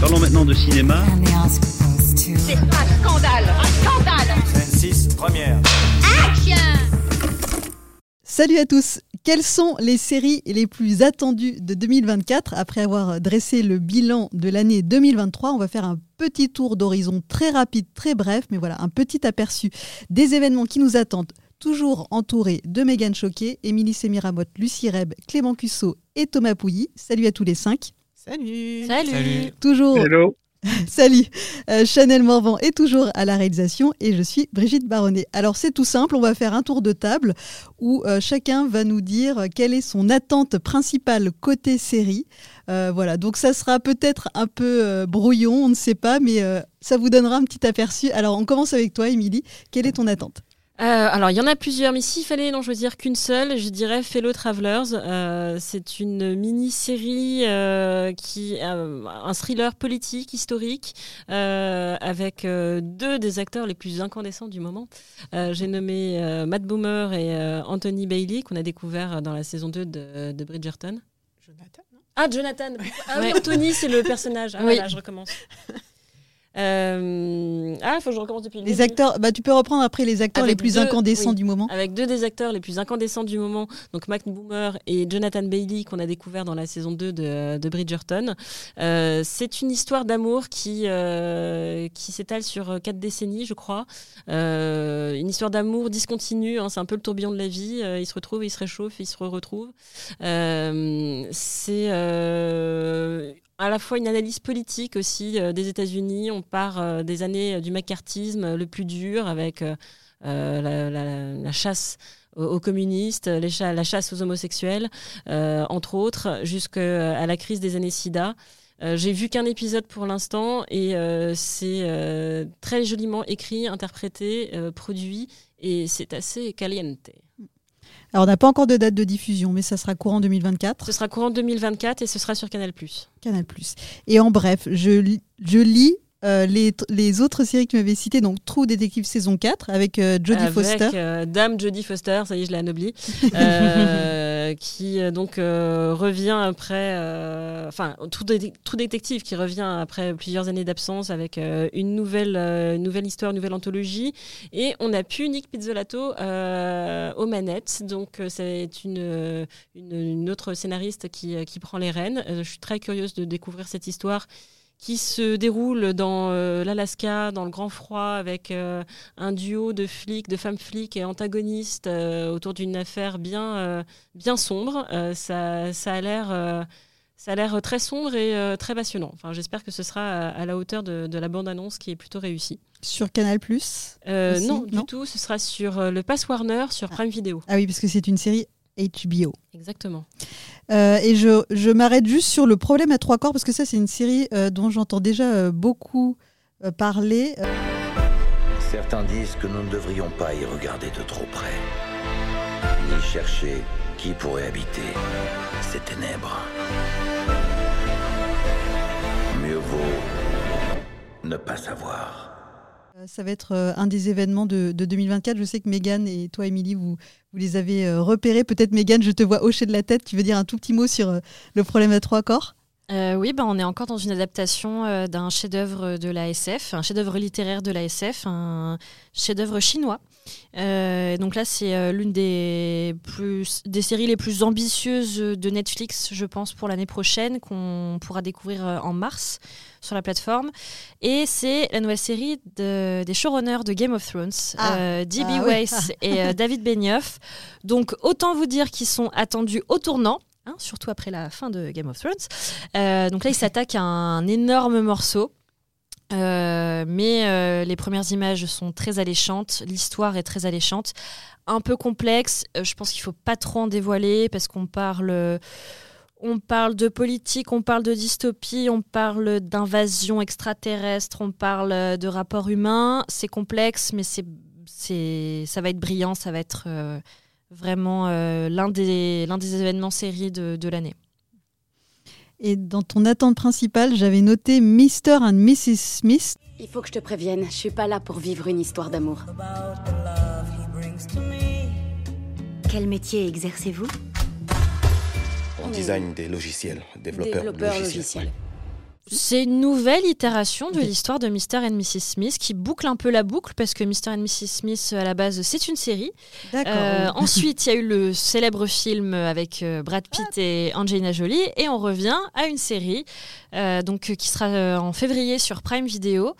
Parlons maintenant de cinéma. C'est un scandale Un scandale Scène 6, première. Salut à tous Quelles sont les séries les plus attendues de 2024 Après avoir dressé le bilan de l'année 2023, on va faire un petit tour d'horizon très rapide, très bref, mais voilà, un petit aperçu des événements qui nous attendent toujours entourés de Megan Choquet, Émilie Semiramotte, Lucie Reb, Clément Cusso et Thomas Pouilly. Salut à tous les cinq. Salut Salut. Toujours Hello. Salut, Euh, Chanel Morvan est toujours à la réalisation et je suis Brigitte Baronnet. Alors c'est tout simple, on va faire un tour de table où euh, chacun va nous dire quelle est son attente principale côté série. Euh, voilà, donc ça sera peut-être un peu euh, brouillon, on ne sait pas, mais euh, ça vous donnera un petit aperçu. Alors on commence avec toi, Émilie. Quelle est ton attente? Euh, alors, il y en a plusieurs, mais s'il fallait n'en choisir qu'une seule, je dirais Fellow Travelers. Euh, c'est une mini-série euh, qui euh, un thriller politique historique euh, avec euh, deux des acteurs les plus incandescents du moment. Euh, J'ai nommé euh, Matt Boomer et euh, Anthony Bailey qu'on a découvert dans la saison 2 de, de Bridgerton. Jonathan, non? Ah, Jonathan. Ah Ouais. Anthony, c'est le personnage. Ah, Oui. voilà, je recommence. Euh, Ah, il faut que je recommence depuis le Les début. acteurs, bah, tu peux reprendre après les acteurs Avec les plus deux- incandescents oui. du moment. avec deux des acteurs les plus incandescents du moment, donc Mac Boomer et Jonathan Bailey, qu'on a découvert dans la saison 2 de, de Bridgerton. Euh, c'est une histoire d'amour qui, euh, qui s'étale sur quatre décennies, je crois. Euh, une histoire d'amour discontinue, hein, c'est un peu le tourbillon de la vie. Euh, il se retrouve, il se réchauffe, il se retrouve. c'est euh, à la fois une analyse politique aussi euh, des États-Unis. On part euh, des années euh, du macartisme le plus dur avec la, chasse aux, communistes, la chasse aux homosexuels, entre autres, jusqu'à la crise des années SIDA. J'ai vu qu'un épisode pour l'instant et c'est très joliment écrit, interprété, produit et c'est assez caliente. Alors on n'a pas encore de date de diffusion, mais ça sera courant 2024. Ce sera courant 2024 et ce sera sur Canal+. Canal+. Et en bref, je, lis- je lis euh, les, les autres séries que tu m'avais citées, donc True Detective saison 4 avec euh, Jodie avec, Foster. euh, Dame Jodie Foster, ça y est, je l'ai anoblie, euh, qui euh, donc euh, revient après, enfin, True, Dé- True Detective qui revient après plusieurs années d'absence avec une nouvelle, nouvelle histoire, une nouvelle anthologie, et on a pu Nick Pizzolato aux manettes, donc c'est une, une, une autre scénariste qui, qui prend les rênes. Je suis très curieuse de découvrir cette histoire qui se déroule dans euh, l'Alaska, dans le grand froid, avec euh, un duo de flics, de femmes flics et antagonistes euh, autour d'une affaire bien, bien sombre. Ça, ça a l'air. ça a l'air très sombre et très passionnant. Enfin, J'espère que ce sera à, à la hauteur de, de la bande-annonce qui est plutôt réussie. Sur Canal+. Aussi, non, non du tout. Ce sera sur le Pass Warner, sur Prime Video. Ah oui, parce que c'est une série HBO. Exactement. Euh, et je, je m'arrête juste sur le problème à trois corps, parce que ça, c'est une série euh, dont j'entends déjà euh, beaucoup euh, parler. Certains disent que nous ne devrions pas y regarder de trop près, ni chercher qui pourrait habiter ces ténèbres. Mieux vaut ne pas savoir. Ça va être euh, un des événements de, de 2024. Je sais que Megan et toi, Émilie, vous, vous les avez euh, repérés. Peut-être, Megan, je te vois hocher de la tête. Tu veux dire un tout petit mot sur euh, le problème à trois corps? Oui, ben, on est encore dans une adaptation d'un chef-d'œuvre de la SF, un chef-d'œuvre littéraire de la SF, un chef-d'œuvre chinois. Euh, donc là, c'est euh, l'une des, plus, des séries les plus ambitieuses de Netflix, je pense, pour l'année prochaine, qu'on pourra découvrir euh, en mars sur la plateforme. Et c'est la nouvelle série de- des showrunners de Game of Thrones, Ah. euh, D.B. Ah oui. Weiss et David Benioff. Donc autant vous dire qu'ils sont attendus au tournant. hein, surtout après la fin de Game of Thrones. Donc là, ils s'attaquent à un énorme morceau. Euh, mais euh, les premières images sont très alléchantes, l'histoire est très alléchante, un peu complexe. Euh, je pense qu'il faut pas trop en dévoiler parce qu'on parle, on parle de politique, on parle de dystopie, on parle d'invasion extraterrestre, on parle de rapports humains. C'est complexe, mais c'est, c'est, ça va être brillant, ça va être vraiment l'un des, l'un des événements séries de, de l'année. Et dans ton attente principale, j'avais noté Mr. and Mrs. Smith. Il faut que je te prévienne, je suis pas là pour vivre une histoire d'amour. Quel métier exercez-vous? On design des logiciels, développeurs, Développeur logiciels. logiciel. C'est une nouvelle itération de l'histoire de Mr. and Mrs. Smith qui boucle un peu la boucle parce que Mr. and Mrs. Smith, à la base, c'est une série. Euh, ensuite, il y a eu le célèbre film avec euh, Brad Pitt et Angelina Jolie, et on revient à une série euh, donc qui sera en février sur Prime Video,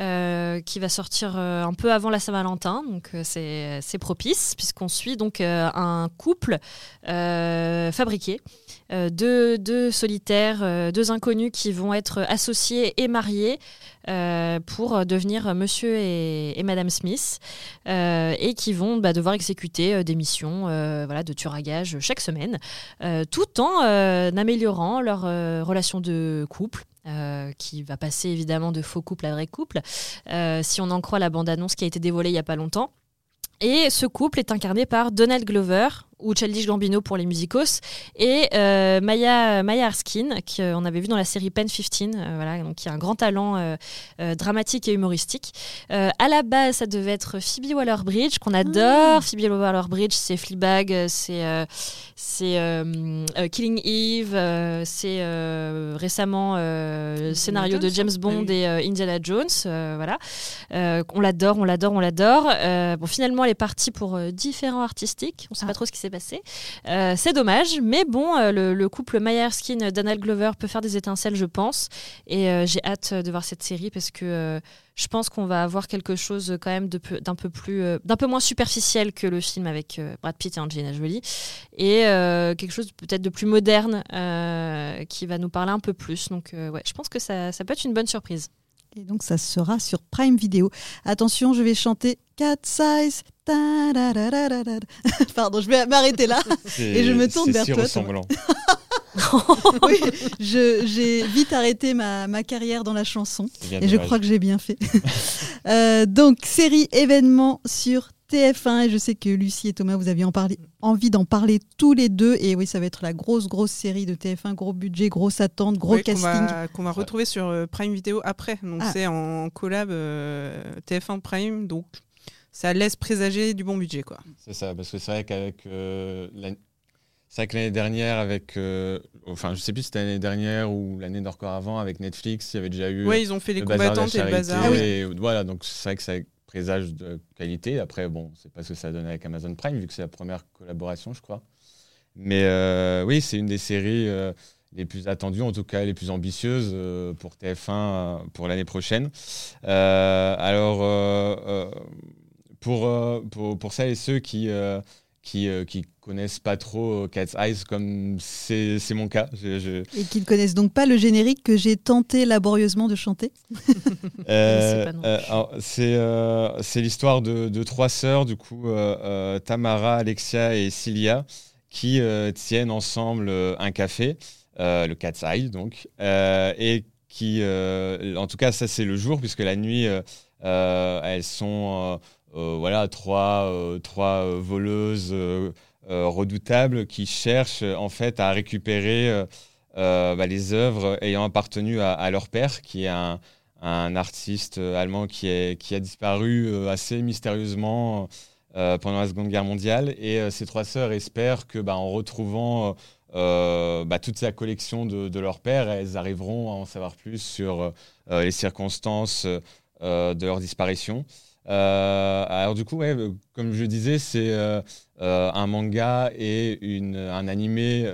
euh, qui va sortir un peu avant la Saint-Valentin, donc c'est propice puisqu'on suit donc un couple fabriqué. Euh, deux, solitaires, euh, deux inconnus qui vont être associés et mariés euh, pour devenir Monsieur et, Madame Smith et qui vont bah, devoir exécuter des missions voilà, de tueur à gages chaque semaine, tout en améliorant leur relation de couple. qui va passer évidemment de faux couple à vrai couple, si on en croit la bande-annonce qui a été dévoilée il n'y a pas longtemps. Et ce couple est incarné par Donald Glover, ou Childish Gambino pour les musicos, et euh, Maya, Maya Erskine, qu'on avait vu dans la série Pen 15, euh, voilà, donc qui a un grand talent euh, euh, dramatique et humoristique. Euh, à la base, ça devait être Phoebe Waller-Bridge, qu'on adore. Phoebe Waller-Bridge, c'est Fleabag, euh, c'est euh, euh, euh, Killing Eve, euh, c'est euh, récemment euh, le scénario de James Bond Ah oui. et euh, Indiana Jones, euh, voilà. Euh, on l'adore, on l'adore, on l'adore. Euh, bon, finalement, elle est partie pour euh, différents artistiques. On sait Ah. pas trop ce qui s'est passé. Euh, c'est dommage, mais bon, euh, le, le couple Maya Erskine, Donald Glover peut faire des étincelles, je pense. Et euh, j'ai hâte de voir cette série parce que je pense qu'on va avoir quelque chose quand même d'un peu plus, d'un peu moins superficiel que le film avec Brad Pitt et Angelina Jolie, et quelque chose peut-être de plus moderne qui va nous parler un peu plus. Donc ouais, je pense que ça peut être une bonne surprise. Et donc ça sera sur Prime Video. Attention, je vais chanter Cat Size. Pardon, je vais m'arrêter là. Et je me tourne vers si toi, ressemblant. Oui, j'ai vite arrêté ma, ma carrière dans la chanson. Et je crois que j'ai bien fait. Euh, donc, série événement sur TF1. Et je sais que Lucie et Thomas, vous aviez en parlé, envie d'en parler tous les deux. Et oui, ça va être la grosse, grosse série de TF1. Gros budget, grosse attente, gros Oui, qu'on casting. va, qu'on va retrouver sur euh, Prime Video après. Donc Ah. c'est en collab euh, TF1 Prime, donc ça laisse présager du bon budget quoi. C'est ça, parce que c'est vrai qu'avec euh, la- c'est vrai que l'année dernière, avec, euh, enfin, je sais plus si c'était l'année dernière ou l'année d'encore avant, avec Netflix, il y avait déjà eu Ouais, ils ont fait les combattantes et le bazar. oui. et voilà, donc c'est vrai que ça présage de qualité. Après, bon, c'est pas ce que ça donne avec Amazon Prime, vu que c'est la première collaboration, je crois. Mais euh, oui, c'est une des séries euh, les plus attendues, en tout cas les plus ambitieuses euh, pour TF1 euh, pour l'année prochaine. Alors, pour, pour, pour celles et ceux qui, qui, euh, qui connaissent pas trop euh, Cat's Eyes, comme c'est mon cas, je- je, Et qui ne connaissent donc pas le générique que j'ai tenté laborieusement de chanter. Euh, euh, c'est euh, l'histoire de, de trois sœurs, du coup, euh, euh, Tamara, Alexia et Cilia, qui euh, tiennent ensemble un café, euh, le Cat's Eye, donc, euh, et qui, euh, en tout cas, ça c'est le jour, puisque la nuit, elles sont, voilà, trois, euh, trois euh, voleuses euh, euh, redoutables qui cherchent en fait à récupérer euh, euh, bah, les œuvres ayant appartenu à, leur père, qui est un un artiste euh, allemand qui, est, qui a disparu euh, assez mystérieusement euh, pendant la Seconde Guerre mondiale. Et euh, ces trois sœurs espèrent que, bah, en retrouvant euh, bah, toute sa collection de, de leur père, elles arriveront à en savoir plus sur euh, les circonstances euh, de leur disparition. Euh, alors du coup, euh, comme je disais, c'est euh, un manga et un animé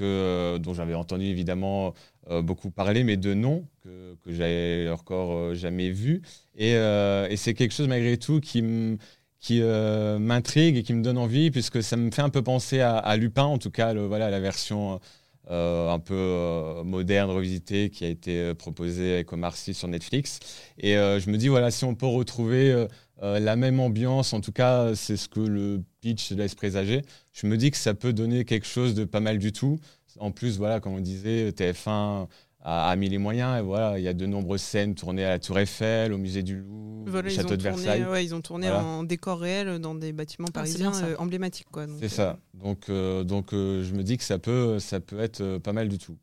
dont j'avais entendu évidemment beaucoup parler, mais de nom que, j'avais encore jamais vu. Et, c'est quelque chose malgré tout qui m'intrigue et qui me donne envie, puisque ça me fait un peu penser à, Lupin, en tout cas, la version un peu moderne, revisitée, qui a été proposée avec Omar Sy sur Netflix. Et je me dis, voilà, si on peut retrouver euh, la même ambiance, en tout cas, c'est ce que le pitch laisse présager, je me dis que ça peut donner quelque chose de pas mal du tout. En plus, voilà, comme on disait, TF1 a, a mis les moyens. Et voilà, il y a de nombreuses scènes tournées à la Tour Eiffel, au musée du Louvre, Voilà, au château de tourné, Versailles. ouais, ils ont tourné Voilà. en décor réel dans des bâtiments Ah, parisiens ça. euh, emblématiques. quoi. Donc, C'est euh, ça. Donc, euh, donc euh, je me dis que ça peut, ça peut être euh, pas mal du tout.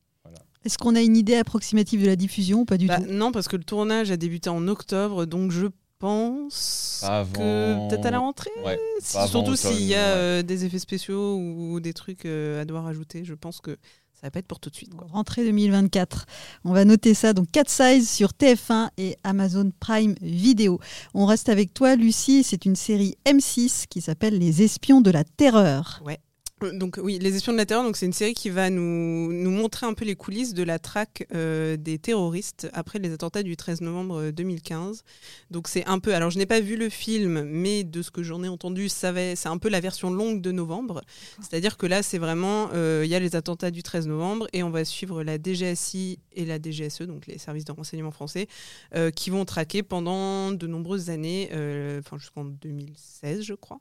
Est-ce qu'on a une idée approximative de la diffusion ou pas du bah, tout? non, parce que le tournage a débuté en octobre, donc je pense que peut-être à la rentrée. Ouais, Surtout s'il y a ouais. euh, des effets spéciaux ou des trucs euh, à devoir ajouter, je pense que ça va pas être pour tout de suite. Quoi. Rentrée 2024. On va noter ça. Donc 4 size sur TF1 et Amazon Prime Video. On reste avec toi, Lucie. C'est une série M6 qui s'appelle Les Espions de la Terreur. Ouais. Euh, Donc oui, Les Espions de la Terreur, donc c'est une série qui va nous, nous montrer un peu les coulisses de la traque euh, des terroristes après les attentats du 13 novembre 2015. Donc c'est un peu, alors je n'ai pas vu le film, mais de ce que j'en ai entendu, c'est un peu la version longue de novembre. C'est-à-dire que là, c'est vraiment, euh, il y a les attentats du 13 novembre et on va suivre la DGSI et la DGSE, donc les services de renseignement français, euh, qui vont traquer pendant de nombreuses années, euh, enfin jusqu'en 2016, je crois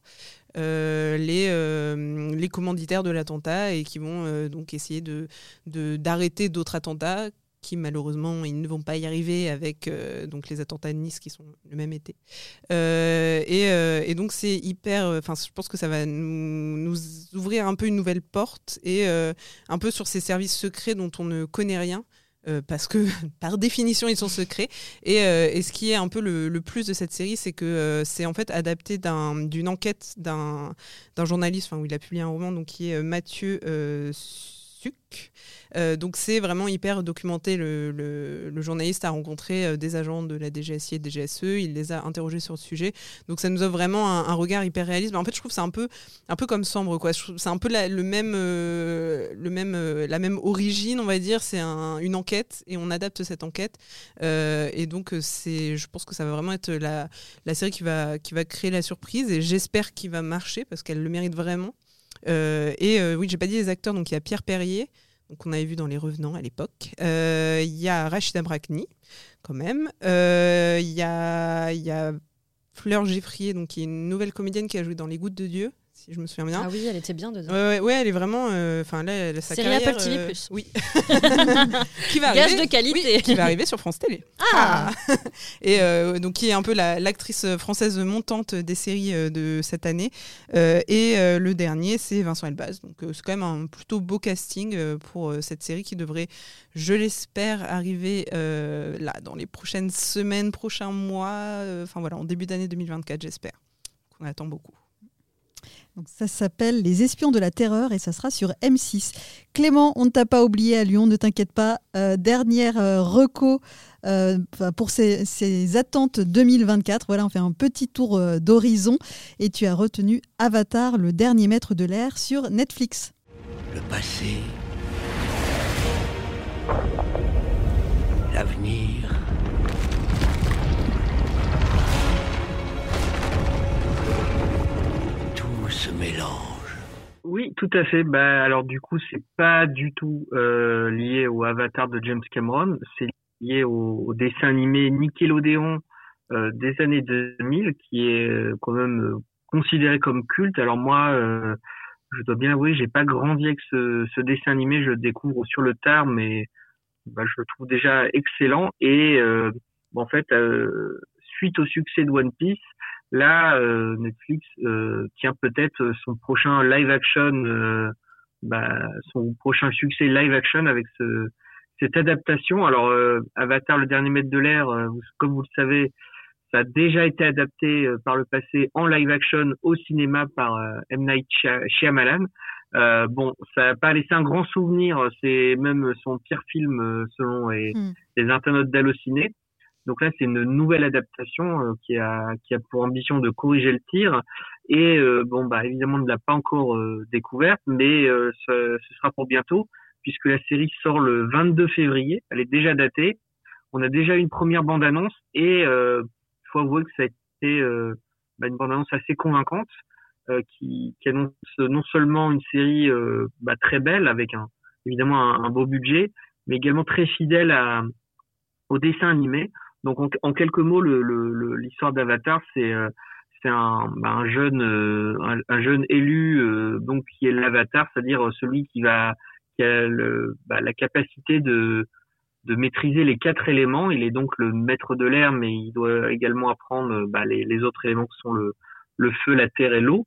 euh, les, euh, les commanditaires de l'attentat et qui vont euh, donc essayer de d'arrêter d'autres attentats qui malheureusement ils ne vont pas y arriver avec euh, donc les attentats de Nice qui sont le même été. Euh, et, donc c'est hyper enfin je pense que ça va nous, ouvrir un peu une nouvelle porte et un peu sur ces services secrets dont on ne connaît rien euh, parce que par définition ils sont secrets et, euh, et ce qui est un peu le, le plus de cette série c'est que euh, c'est en fait adapté d'un- d'une enquête d'un journaliste enfin où il a publié un roman donc qui est Mathieu Suc. Euh, donc c'est vraiment hyper documenté. Le, journaliste a rencontré euh, des agents de la DGSI et DGSE, il les a interrogés sur le sujet. Donc ça nous offre vraiment un, regard hyper réaliste. En fait, je trouve que c'est un peu, un peu comme Sambre, C'est un peu la, le même, euh, le même, la même origine, on va dire. C'est un- une enquête et on adapte cette enquête. Et donc je pense que ça va vraiment être la, la série qui va, qui va créer la surprise et j'espère qu'il va marcher parce qu'elle le mérite vraiment. Et euh, oui, j'ai pas dit les acteurs, donc il y a Pierre Perrier, donc on avait vu dans Les Revenants à l'époque. Euh, Il y a Rachida Brakni, quand même. Euh, Il y, a, Fleur Geffrier, donc qui est une nouvelle comédienne qui a joué dans Les Gouttes de Dieu, si je me souviens bien. Ah oui, elle était bien dedans. Ouais, elle est vraiment. euh, Enfin, là, sa Série carrière. Apple TV+. euh, oui. qui va Gage arriver. de qualité. oui, qui va arriver sur France Télé. Ah. Et euh, donc, qui est un peu la- l'actrice française montante des séries de cette année. Et le dernier, c'est Vincent Elbaz. Donc, c'est quand même un plutôt beau casting pour cette série qui devrait, je l'espère, arriver là dans les prochaines semaines, prochains mois. Enfin, voilà, en début d'année 2024, j'espère. On attend beaucoup. Donc ça s'appelle Les Espions de la Terreur et ça sera sur M6. Clément, on ne t'a pas oublié à Lyon, ne t'inquiète pas. Euh, dernière euh, reco euh, pour ces, ces attentes 2024. Voilà, on fait un petit tour euh, d'horizon et tu as retenu Avatar, le dernier maître de l'air sur Netflix. Le passé. L'avenir. Se. Oui, tout à fait. Bah, alors du coup, c'est pas du tout euh, lié au Avatar de James Cameron. C'est lié au, dessin animé Nickelodeon euh, des années 2000, qui est euh, quand même considéré comme culte. Alors moi, je dois bien avouer, j'ai pas grandi avec ce, dessin animé. Je le découvre sur le tard, mais bah, je le trouve déjà excellent. Et en fait, suite au succès de One Piece, là, euh, Netflix euh, tient peut-être son prochain live action, euh, bah, son prochain succès live action avec ce, cette adaptation. Alors, euh, Avatar, le dernier maître de l'air, euh, comme vous le savez, ça a déjà été adapté euh, par le passé en live action au cinéma par euh, M. Night Shy- Shyamalan. Euh, bon, ça n'a pas laissé un grand souvenir. C'est même son pire film selon les, Hmm. les internautes d'Allociné. Donc là, c'est une nouvelle adaptation euh, qui a pour ambition de corriger le tir. Et euh, bon, bah évidemment, on ne l'a pas encore euh, découverte, mais ce, sera pour bientôt puisque la série sort le 22 février. Elle est déjà datée. On a déjà une première bande-annonce et euh, il faut avouer que ça a été bah, une bande-annonce assez convaincante qui, annonce non seulement une série bah, très belle avec un évidemment un, beau budget, mais également très fidèle au dessin animé. Donc en, en quelques mots, le- le- le- l'histoire d'Avatar, c'est euh, c'est un, bah, un jeune euh, un, un jeune élu euh, donc qui est l'Avatar, c'est-à-dire celui qui va qui a le, bah, la capacité de de maîtriser les quatre éléments. Il est donc le maître de l'air, mais il doit également apprendre bah, les, les autres éléments qui sont le, le feu, la terre et l'eau.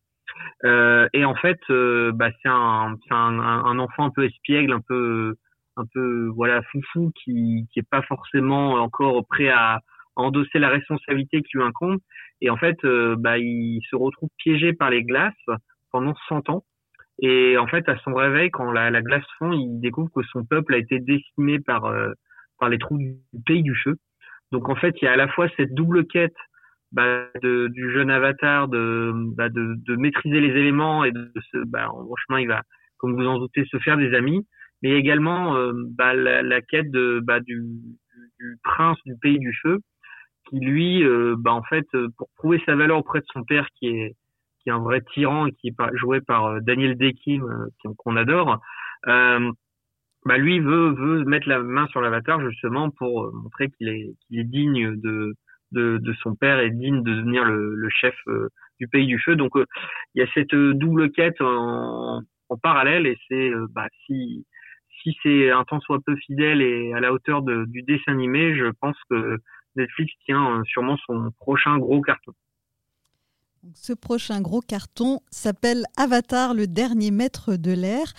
Euh, et en fait, euh, bah, c'est un, c'est un, un, un enfant un peu espiègle, un peu, un peu voilà foufou, qui qui est pas forcément encore prêt à, endosser la responsabilité qui lui incombe. Et en fait, euh, bah, il se retrouve piégé par les glaces pendant 100 ans. Et en fait, à son réveil, quand la, la glace fond, il découvre que son peuple a été décimé par euh, par les trous du pays du feu. Donc en fait, il y a à la fois cette double quête bah, de, du jeune avatar de, bah, de, de maîtriser les éléments et de se, bah, en chemin, il va, comme vous en doutez, se faire des amis, mais également euh, bah, la, la, quête de, bah, du, du, prince du pays du feu, qui lui, euh, bah, en fait, pour prouver sa valeur auprès de son père, qui est qui est un vrai tyran et qui est joué par euh, Daniel Dekim, qu'on adore, euh, bah lui veut veut mettre la main sur l'avatar justement pour montrer qu'il est qu'il est digne de de, de, son père est digne de devenir le, le chef euh, du pays du feu. Donc euh, il y a cette euh, double quête en, en parallèle et c'est bah, si si c'est un temps soit peu fidèle et à la hauteur du dessin animé, je pense que Netflix tient sûrement son prochain gros carton. Ce prochain gros carton s'appelle Avatar, le dernier maître de l'air.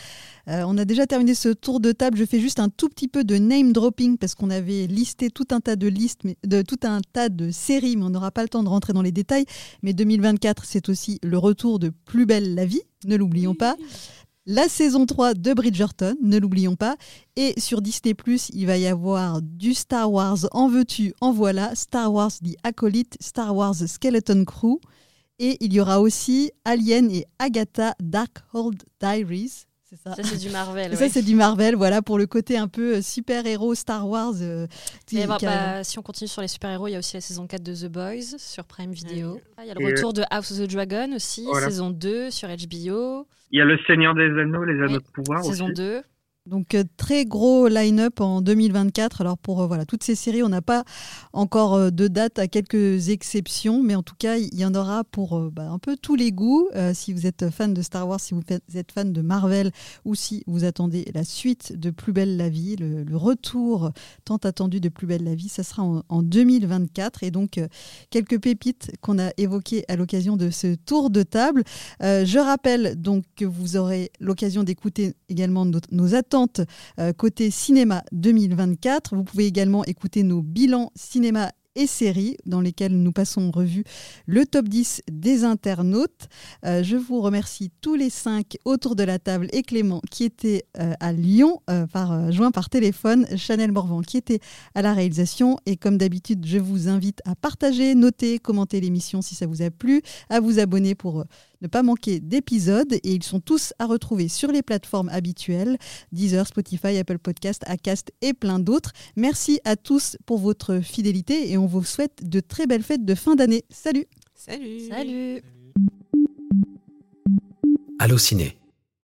Euh, on a déjà terminé ce tour de table. Je fais juste un tout petit peu de name dropping parce qu'on avait listé tout un tas de listes, de tout un tas de séries, mais on n'aura pas le temps de rentrer dans les détails. Mais 2024, c'est aussi le retour de Plus belle la vie, ne l'oublions pas. La saison 3 de Bridgerton, ne l'oublions pas. Et sur Disney, il va y avoir du Star Wars En veux-tu, en voilà, Star Wars The Acolyte, Star Wars Skeleton Crew. Et il y aura aussi Alien et Agatha Darkhold Diaries. C'est ça. Ça, c'est du Marvel. Ça, c'est du Marvel, voilà, pour le côté un peu euh, super-héros Star Wars. Euh, bah, bah, si on continue sur les super-héros, il y a aussi la saison 4 de The Boys sur Prime Video. Ah, il y a le retour de House of the Dragon aussi, saison 2 sur HBO. Il y a Le Seigneur des Anneaux, Les Anneaux de Pouvoir saison 2. Donc euh, très gros line-up en 2024. Alors pour euh, voilà toutes ces séries, on n'a pas encore euh, de date à quelques exceptions, mais en tout cas il y en aura pour bah, un peu tous les goûts. si vous êtes fan de Star Wars, si vous êtes fan de Marvel, ou si vous attendez la suite de Plus belle la vie, le, retour tant attendu de Plus belle la vie, ça sera en, en 2024. Et donc quelques pépites qu'on a évoquées à l'occasion de ce tour de table. je rappelle donc que vous aurez l'occasion d'écouter également nos, nos attentes euh, côté cinéma 2024. Vous pouvez également écouter nos bilans cinéma et séries dans lesquelles nous passons en revue le top 10 des internautes. Euh, je vous remercie tous les cinq autour de la table et Clément qui était euh, à Lyon, par, joint par téléphone, Chanel Morvan qui était à la réalisation. Et comme d'habitude, je vous invite à partager, noter, commenter l'émission si ça vous a plu, à vous abonner pour ne pas manquer d'épisodes et ils sont tous à retrouver sur les plateformes habituelles, Deezer, Spotify, Apple Podcast, Acast et plein d'autres. Merci à tous pour votre fidélité et on vous souhaite de très belles fêtes de fin d'année. Salut. Salut. Salut. Allô Ciné